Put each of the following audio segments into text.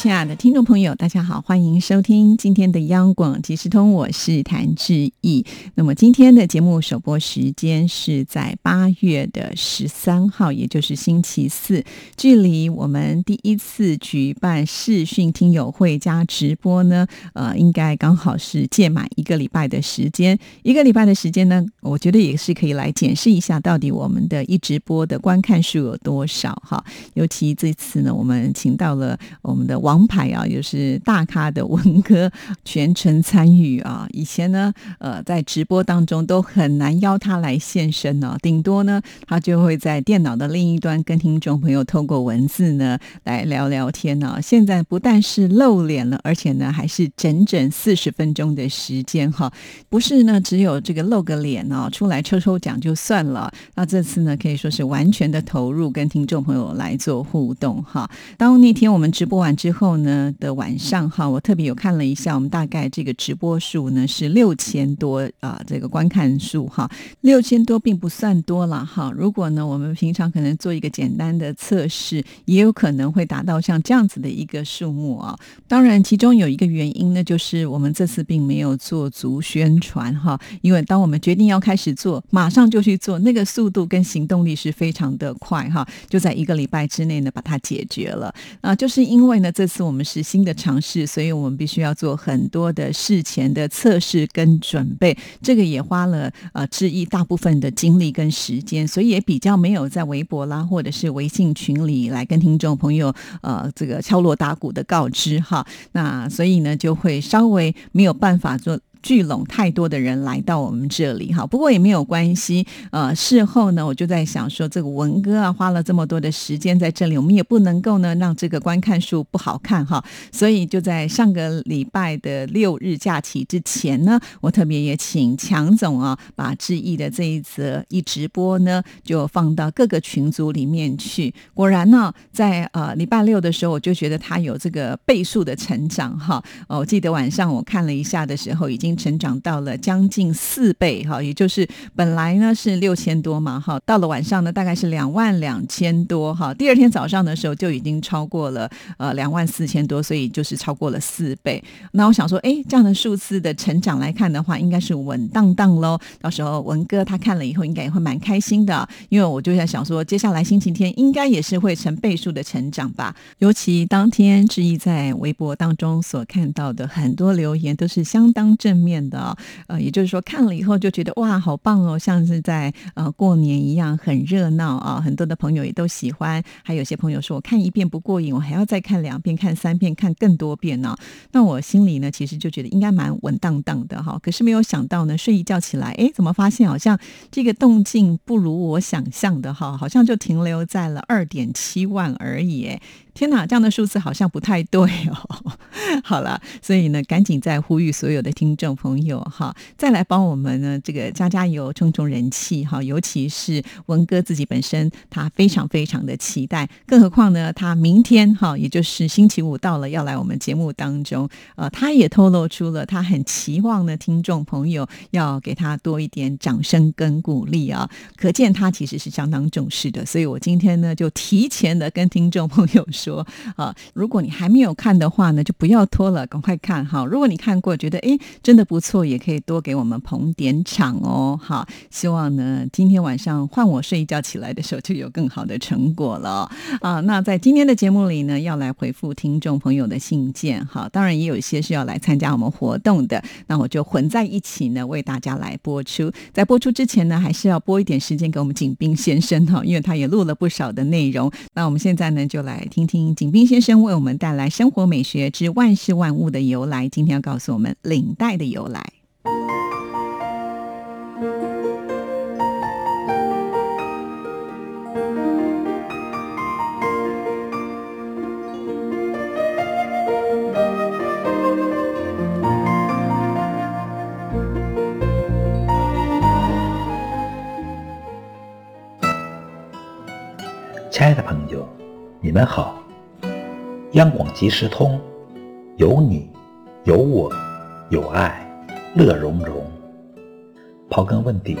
亲爱的听众朋友，大家好，欢迎收听今天的央广即时通，我是谭志毅。那么今天的节目首播时间是在八月的十三号，也就是星期四，距离我们第一次举办视讯听友会加直播呢，呃，应该刚好是届满一个礼拜的时间。一个礼拜的时间呢，我觉得也是可以来检视一下，到底我们的一直播的观看数有多少哈。尤其这次呢，我们请到了我们的王。王牌啊，就是大咖的文哥全程参与啊。以前呢，呃，在直播当中都很难邀他来现身呢，顶多呢，他就会在电脑的另一端跟听众朋友透过文字呢来聊聊天呢。现在不但是露脸了，而且呢，还是整整四十分钟的时间哈，不是呢，只有这个露个脸哦，出来抽抽奖就算了。那这次呢，可以说是完全的投入，跟听众朋友来做互动哈。当那天我们直播完之后。后呢的晚上哈，我特别有看了一下，我们大概这个直播数呢是六千多啊，这个观看数哈，六千多并不算多了哈。如果呢我们平常可能做一个简单的测试，也有可能会达到像这样子的一个数目啊。当然，其中有一个原因呢，就是我们这次并没有做足宣传哈，因为当我们决定要开始做，马上就去做，那个速度跟行动力是非常的快哈，就在一个礼拜之内呢把它解决了啊，就是因为呢这。次我们是新的尝试，所以我们必须要做很多的事前的测试跟准备，这个也花了呃志毅大部分的精力跟时间，所以也比较没有在微博啦或者是微信群里来跟听众朋友呃这个敲锣打鼓的告知哈，那所以呢就会稍微没有办法做。聚拢太多的人来到我们这里哈，不过也没有关系。呃，事后呢，我就在想说，这个文哥啊，花了这么多的时间在这里，我们也不能够呢让这个观看数不好看哈。所以就在上个礼拜的六日假期之前呢，我特别也请强总啊，把志毅的这一则一直播呢，就放到各个群组里面去。果然呢，在呃礼拜六的时候，我就觉得他有这个倍数的成长哈。哦，我记得晚上我看了一下的时候，已经。成长到了将近四倍哈，也就是本来呢是六千多嘛哈，到了晚上呢大概是两万两千多哈，第二天早上的时候就已经超过了呃两万四千多，所以就是超过了四倍。那我想说，哎，这样的数字的成长来看的话，应该是稳当当喽。到时候文哥他看了以后，应该也会蛮开心的，因为我就在想说，接下来星期天应该也是会成倍数的成长吧。尤其当天志毅在微博当中所看到的很多留言都是相当正。面的，呃，也就是说看了以后就觉得哇，好棒哦，像是在呃过年一样，很热闹啊，很多的朋友也都喜欢。还有些朋友说，我看一遍不过瘾，我还要再看两遍、看三遍、看更多遍呢。那我心里呢，其实就觉得应该蛮稳当当的哈。可是没有想到呢，睡一觉起来，哎，怎么发现好像这个动静不如我想象的哈，好像就停留在了二点七万而已。哎，天哪，这样的数字好像不太对哦。好了，所以呢，赶紧再呼吁所有的听众。朋友哈，再来帮我们呢，这个加加油，冲冲人气哈。尤其是文哥自己本身，他非常非常的期待。更何况呢，他明天哈，也就是星期五到了，要来我们节目当中。呃，他也透露出了他很期望呢，听众朋友要给他多一点掌声跟鼓励啊。可见他其实是相当重视的。所以我今天呢，就提前的跟听众朋友说啊，如果你还没有看的话呢，就不要拖了，赶快看哈。如果你看过，觉得哎，真的。不错，也可以多给我们捧点场哦。好，希望呢，今天晚上换我睡一觉起来的时候，就有更好的成果了啊。那在今天的节目里呢，要来回复听众朋友的信件。好，当然也有一些是要来参加我们活动的，那我就混在一起呢，为大家来播出。在播出之前呢，还是要播一点时间给我们景斌先生哈，因为他也录了不少的内容。那我们现在呢，就来听听景斌先生为我们带来生活美学之万事万物的由来。今天要告诉我们领带的。由来，亲爱的朋友你们好，央广即时通，有你，有我，有爱，乐融融。刨根问底，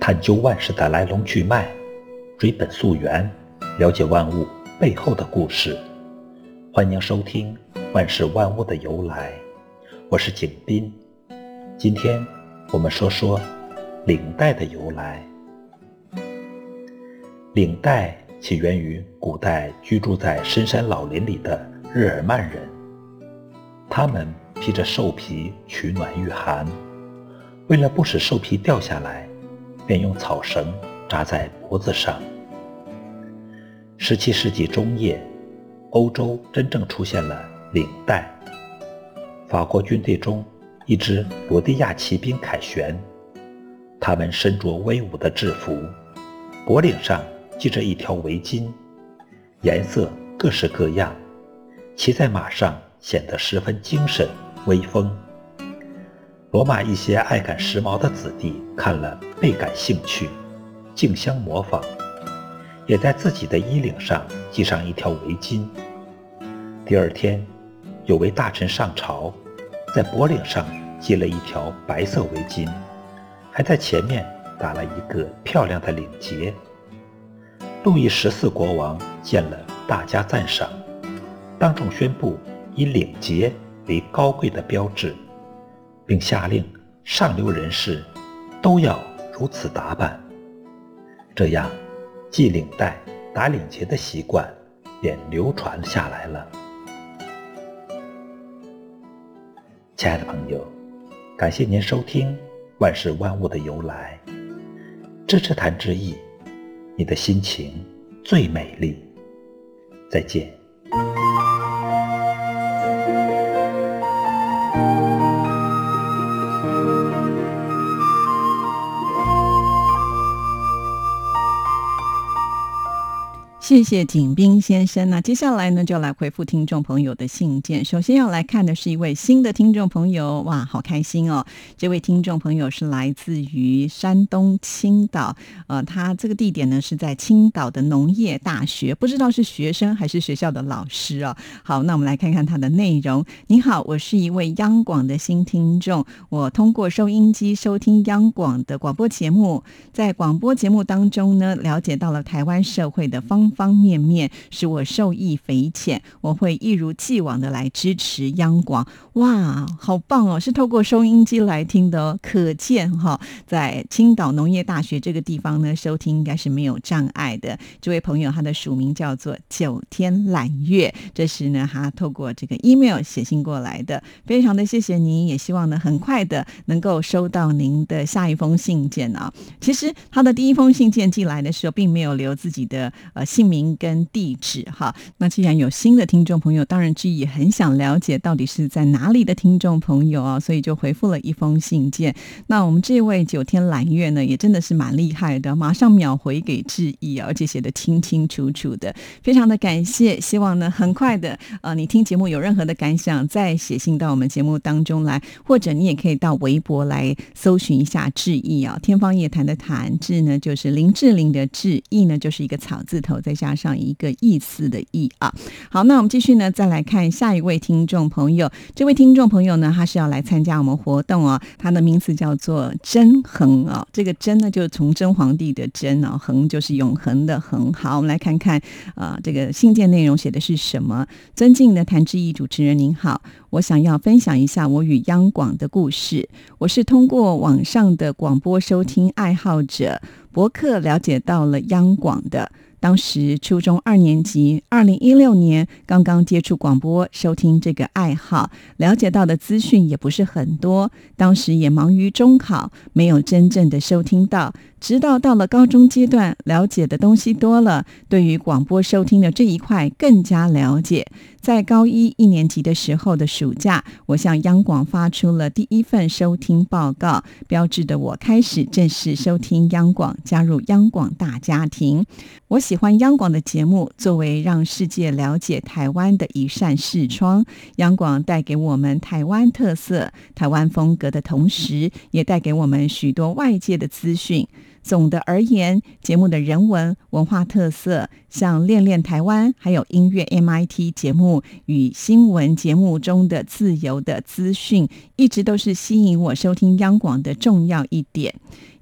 探究万事的来龙去脉，追本溯源，了解万物背后的故事。欢迎收听《万事万物的由来》，我是景斌。今天我们说说领带的由来。领带。起源于古代居住在深山老林里的日耳曼人，他们披着兽皮取暖御寒，为了不使兽皮掉下来，便用草绳扎在脖子上。十七世纪中叶，欧洲真正出现了领带。法国军队中，一支罗地亚骑兵凯旋，他们身着威武的制服，脖领上。系着一条围巾，颜色各式各样，骑在马上显得十分精神威风。罗马一些爱赶时髦的子弟看了倍感兴趣，竞相模仿，也在自己的衣领上系上一条围巾。第二天，有位大臣上朝，在脖领上系了一条白色围巾，还在前面打了一个漂亮的领结。路易十四国王见了，大加赞赏，当众宣布以领结为高贵的标志，并下令上流人士都要如此打扮。这样，系领带、打领结的习惯便流传下来了。亲爱的朋友，感谢您收听《万事万物的由来》，支持谈之意。你的心情最美丽。再见。谢谢景斌先生。那接下来呢，就来回复听众朋友的信件。首先要来看的是一位新的听众朋友，哇，好开心哦！这位听众朋友是来自于山东青岛，呃，他这个地点呢是在青岛的农业大学，不知道是学生还是学校的老师哦。好，那我们来看看他的内容。你好，我是一位央广的新听众，我通过收音机收听央广的广播节目，在广播节目当中呢，了解到了台湾社会的方。方方面面使我受益匪浅，我会一如既往的来支持央广。哇，好棒哦！是透过收音机来听的哦，可见哈，在青岛农业大学这个地方呢，收听应该是没有障碍的。这位朋友他的署名叫做九天揽月，这是呢他透过这个 email 写信过来的，非常的谢谢您，也希望呢很快的能够收到您的下一封信件啊。其实他的第一封信件寄来的时候，并没有留自己的呃姓。名跟地址哈，那既然有新的听众朋友，当然志也很想了解到底是在哪里的听众朋友啊，所以就回复了一封信件。那我们这位九天揽月呢，也真的是蛮厉害的，马上秒回给志毅，而且写的清清楚楚的，非常的感谢。希望呢，很快的呃，你听节目有任何的感想，再写信到我们节目当中来，或者你也可以到微博来搜寻一下志毅啊，天方夜谭的谭志呢，就是林志玲的志毅呢，就是一个草字头在。加上一个意思的意啊，好，那我们继续呢，再来看下一位听众朋友。这位听众朋友呢，他是要来参加我们活动哦，他的名字叫做真恒啊，这个真呢就是从真皇帝的真啊，恒就是永恒的恒。好，我们来看看啊，这个信件内容写的是什么？尊敬的谭志毅主持人您好，我想要分享一下我与央广的故事。我是通过网上的广播收听爱好者博客了解到了央广的。当时初中二年级，二零一六年刚刚接触广播，收听这个爱好，了解到的资讯也不是很多。当时也忙于中考，没有真正的收听到。直到到了高中阶段，了解的东西多了，对于广播收听的这一块更加了解。在高一一年级的时候的暑假，我向央广发出了第一份收听报告，标志的我开始正式收听央广，加入央广大家庭。我喜欢央广的节目，作为让世界了解台湾的一扇视窗。央广带给我们台湾特色、台湾风格的同时，也带给我们许多外界的资讯。总的而言，节目的人文文化特色，像《恋恋台湾》还有音乐 MIT 节目与新闻节目中的自由的资讯，一直都是吸引我收听央广的重要一点。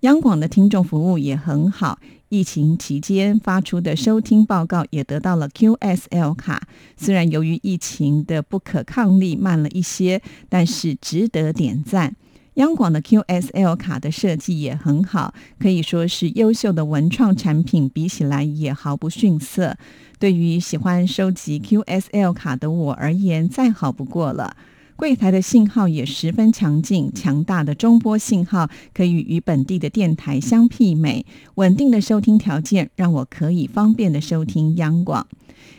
央广的听众服务也很好。疫情期间发出的收听报告也得到了 QSL 卡，虽然由于疫情的不可抗力慢了一些，但是值得点赞。央广的 QSL 卡的设计也很好，可以说是优秀的文创产品，比起来也毫不逊色。对于喜欢收集 QSL 卡的我而言，再好不过了。柜台的信号也十分强劲，强大的中波信号可以与本地的电台相媲美，稳定的收听条件让我可以方便的收听央广。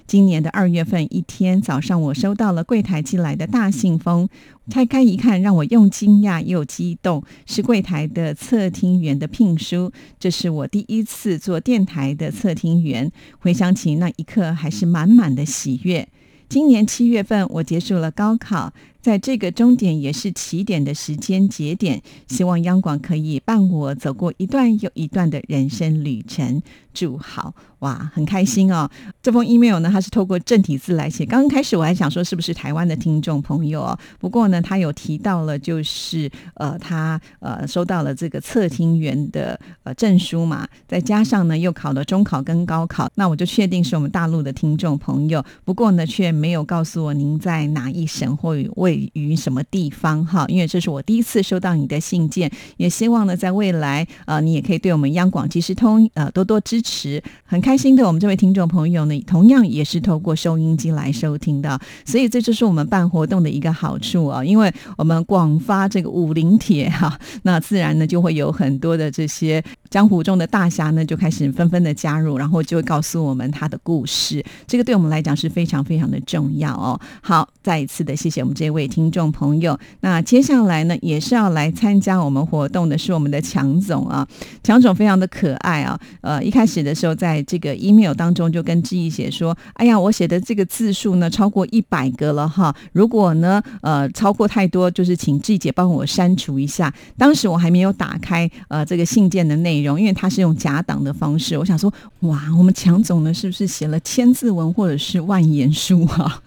今年的二月份一天早上，我收到了柜台寄来的大信封，拆开一看，让我又惊讶又激动，是柜台的测听员的聘书。这是我第一次做电台的测听员，回想起那一刻，还是满满的喜悦。今年七月份，我结束了高考。在这个终点也是起点的时间节点，希望央广可以伴我走过一段又一段的人生旅程。祝好哇，很开心哦！这封 email 呢，它是透过正体字来写。刚刚开始我还想说是不是台湾的听众朋友哦，不过呢，他有提到了，就是呃，他呃收到了这个测听员的呃证书嘛，再加上呢又考了中考跟高考，那我就确定是我们大陆的听众朋友。不过呢，却没有告诉我您在哪一省或位。于什么地方哈？因为这是我第一次收到你的信件，也希望呢，在未来呃，你也可以对我们央广即时通呃多多支持。很开心的，我们这位听众朋友呢，同样也是透过收音机来收听的，所以这就是我们办活动的一个好处啊。因为我们广发这个五零帖哈，那自然呢就会有很多的这些江湖中的大侠呢就开始纷纷的加入，然后就会告诉我们他的故事。这个对我们来讲是非常非常的重要哦。好，再一次的谢谢我们这位。听众朋友，那接下来呢，也是要来参加我们活动的是我们的强总啊，强总非常的可爱啊，呃，一开始的时候，在这个 email 当中就跟志毅写说，哎呀，我写的这个字数呢超过一百个了哈，如果呢，呃，超过太多，就是请志姐帮我删除一下。当时我还没有打开呃这个信件的内容，因为他是用假档的方式，我想说，哇，我们强总呢是不是写了千字文或者是万言书啊？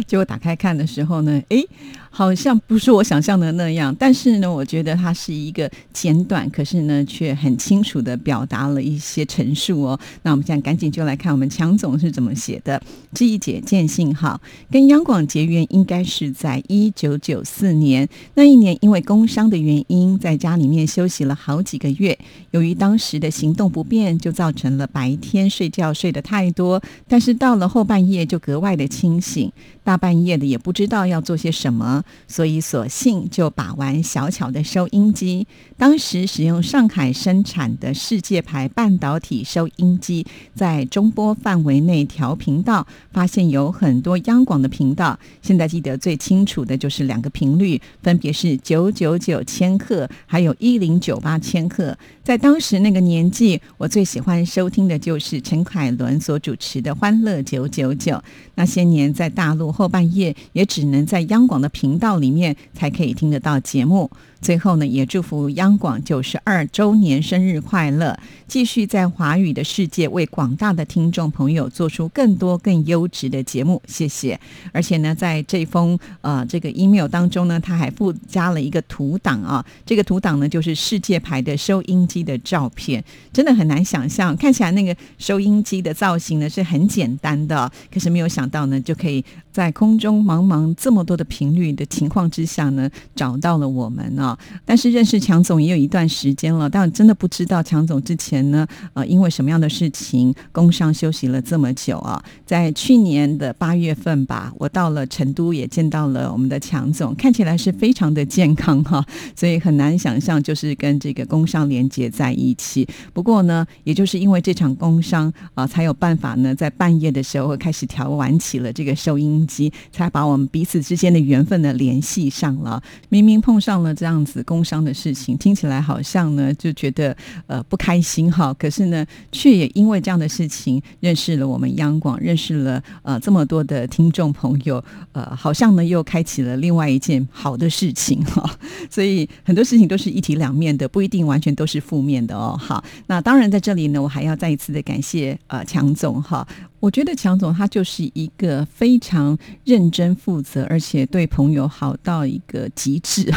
结果打开看的时候呢，诶。好像不是我想象的那样，但是呢，我觉得它是一个简短，可是呢，却很清楚的表达了一些陈述哦。那我们现在赶紧就来看我们强总是怎么写的。这一姐见信号跟央广结缘，应该是在一九九四年那一年，因为工伤的原因，在家里面休息了好几个月。由于当时的行动不便，就造成了白天睡觉睡得太多，但是到了后半夜就格外的清醒，大半夜的也不知道要做些什么。所以，索性就把玩小巧的收音机。当时使用上海生产的世界牌半导体收音机，在中波范围内调频道，发现有很多央广的频道。现在记得最清楚的就是两个频率，分别是九九九千赫，还有一零九八千赫。在当时那个年纪，我最喜欢收听的就是陈凯伦所主持的《欢乐九九九》。那些年在大陆后半夜，也只能在央广的频道里面才可以听得到节目。最后呢，也祝福央广九十二周年生日快乐，继续在华语的世界为广大的听众朋友做出更多更优质的节目。谢谢。而且呢，在这封呃这个 email 当中呢，他还附加了一个图档啊，这个图档呢就是世界牌的收音机的照片，真的很难想象，看起来那个收音机的造型呢是很简单的，可是没有想到呢，就可以在空中茫茫这么多的频率的情况之下呢，找到了我们啊但是认识强总也有一段时间了，但真的不知道强总之前呢，呃，因为什么样的事情工伤休息了这么久啊？在去年的八月份吧，我到了成都也见到了我们的强总，看起来是非常的健康哈，所以很难想象就是跟这个工伤连接在一起。不过呢，也就是因为这场工伤啊，才有办法呢，在半夜的时候开始调玩起了这个收音机，才把我们彼此之间的缘分呢联系上了。明明碰上了这样。子工伤的事情，听起来好像呢就觉得呃不开心哈。可是呢，却也因为这样的事情认识了我们央广，认识了呃这么多的听众朋友，呃，好像呢又开启了另外一件好的事情哈。所以很多事情都是一体两面的，不一定完全都是负面的哦。好，那当然在这里呢，我还要再一次的感谢呃强总哈。我觉得强总他就是一个非常认真负责，而且对朋友好到一个极致。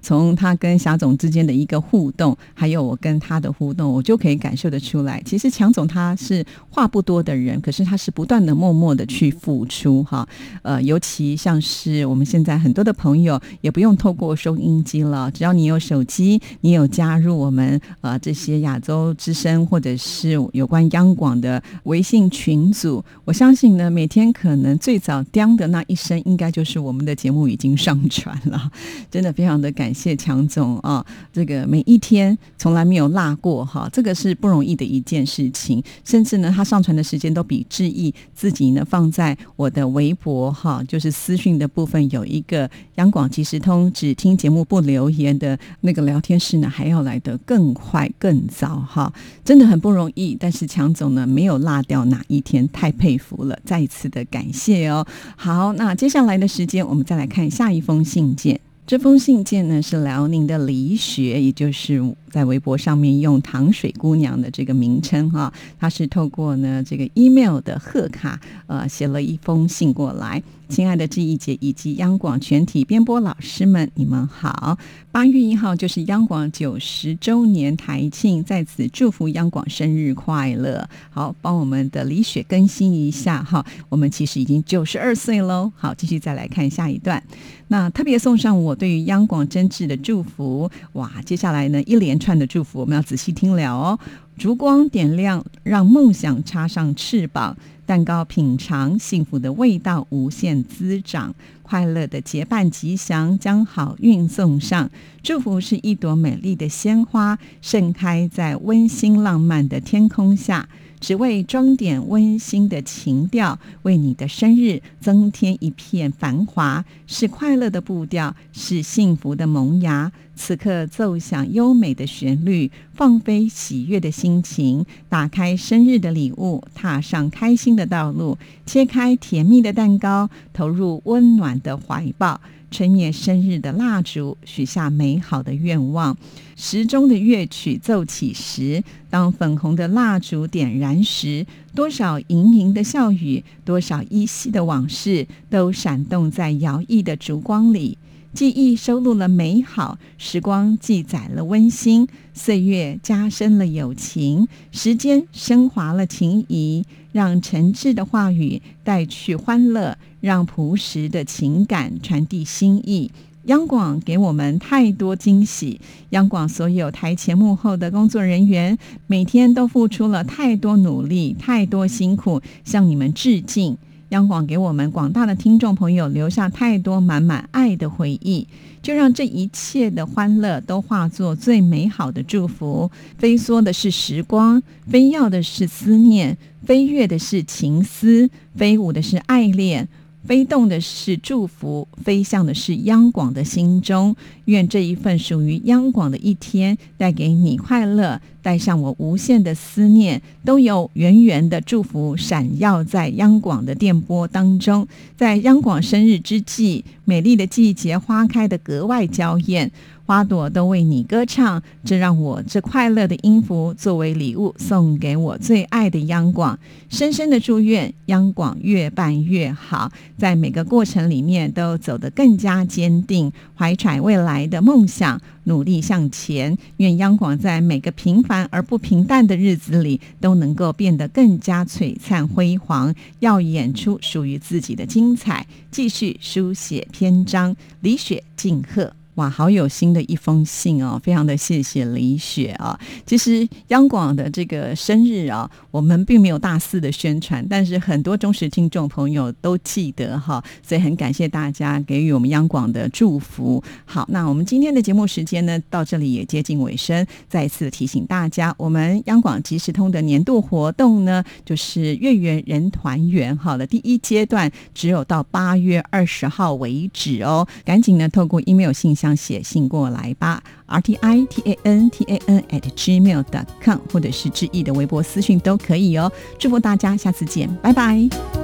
从他跟霞总之间的一个互动，还有我跟他的互动，我就可以感受得出来。其实强总他是话不多的人，可是他是不断的默默的去付出哈。呃，尤其像是我们现在很多的朋友，也不用透过收音机了，只要你有手机，你有加入我们呃这些亚洲之声或者是有关央广的微信群。民组，我相信呢，每天可能最早叮的那一声，应该就是我们的节目已经上传了。真的非常的感谢强总啊，这个每一天从来没有落过哈，这个是不容易的一件事情。甚至呢，他上传的时间都比志毅自己呢放在我的微博哈，就是私讯的部分有一个央广即时通只听节目不留言的那个聊天室呢，还要来得更快更早哈，真的很不容易。但是强总呢，没有落掉哪一。天太佩服了，再一次的感谢哦。好，那接下来的时间，我们再来看下一封信件。这封信件呢是辽宁的李雪，也就是在微博上面用“糖水姑娘”的这个名称哈，她是透过呢这个 email 的贺卡呃写了一封信过来。亲爱的志毅姐以及央广全体编播老师们，你们好！八月一号就是央广九十周年台庆，在此祝福央广生日快乐！好，帮我们的李雪更新一下哈，我们其实已经九十二岁喽。好，继续再来看下一段。那特别送上我对于央广真挚的祝福。哇，接下来呢一连串的祝福，我们要仔细听了哦。烛光点亮，让梦想插上翅膀。蛋糕品尝，幸福的味道无限滋长，快乐的结伴吉祥，将好运送上。祝福是一朵美丽的鲜花，盛开在温馨浪漫的天空下，只为装点温馨的情调，为你的生日增添一片繁华。是快乐的步调，是幸福的萌芽。此刻奏响优美的旋律，放飞喜悦的心情，打开生日的礼物，踏上开心的道路，切开甜蜜的蛋糕，投入温暖的怀抱，吹灭生日的蜡烛，许下美好的愿望。时钟的乐曲奏起时，当粉红的蜡烛点燃时，多少盈盈的笑语，多少依稀的往事，都闪动在摇曳的烛光里。记忆收录了美好时光，记载了温馨岁月，加深了友情。时间升华了情谊，让诚挚的话语带去欢乐，让朴实的情感传递心意。央广给我们太多惊喜，央广所有台前幕后的工作人员，每天都付出了太多努力，太多辛苦，向你们致敬。央广给我们广大的听众朋友留下太多满满爱的回忆，就让这一切的欢乐都化作最美好的祝福。飞梭的是时光，飞耀的是思念，飞跃的是情思，飞舞的是爱恋。飞动的是祝福，飞向的是央广的心中。愿这一份属于央广的一天，带给你快乐，带上我无限的思念，都有圆圆的祝福闪耀在央广的电波当中。在央广生日之际，美丽的季节，花开的格外娇艳。花朵都为你歌唱，这让我这快乐的音符作为礼物送给我最爱的央广，深深的祝愿央广越办越好，在每个过程里面都走得更加坚定，怀揣未来的梦想，努力向前。愿央广在每个平凡而不平淡的日子里都能够变得更加璀璨辉煌，要演出属于自己的精彩，继续书写篇章。李雪敬贺。哇，好有心的一封信哦，非常的谢谢李雪啊。其实央广的这个生日啊，我们并没有大肆的宣传，但是很多忠实听众朋友都记得哈，所以很感谢大家给予我们央广的祝福。好，那我们今天的节目时间呢，到这里也接近尾声，再一次提醒大家，我们央广即时通的年度活动呢，就是月圆人团圆好的第一阶段，只有到八月二十号为止哦，赶紧呢透过 email 信息。箱写信过来吧，r t i t a n t a n at gmail dot com，或者是志毅的微博私讯都可以哦。祝福大家，下次见，拜拜。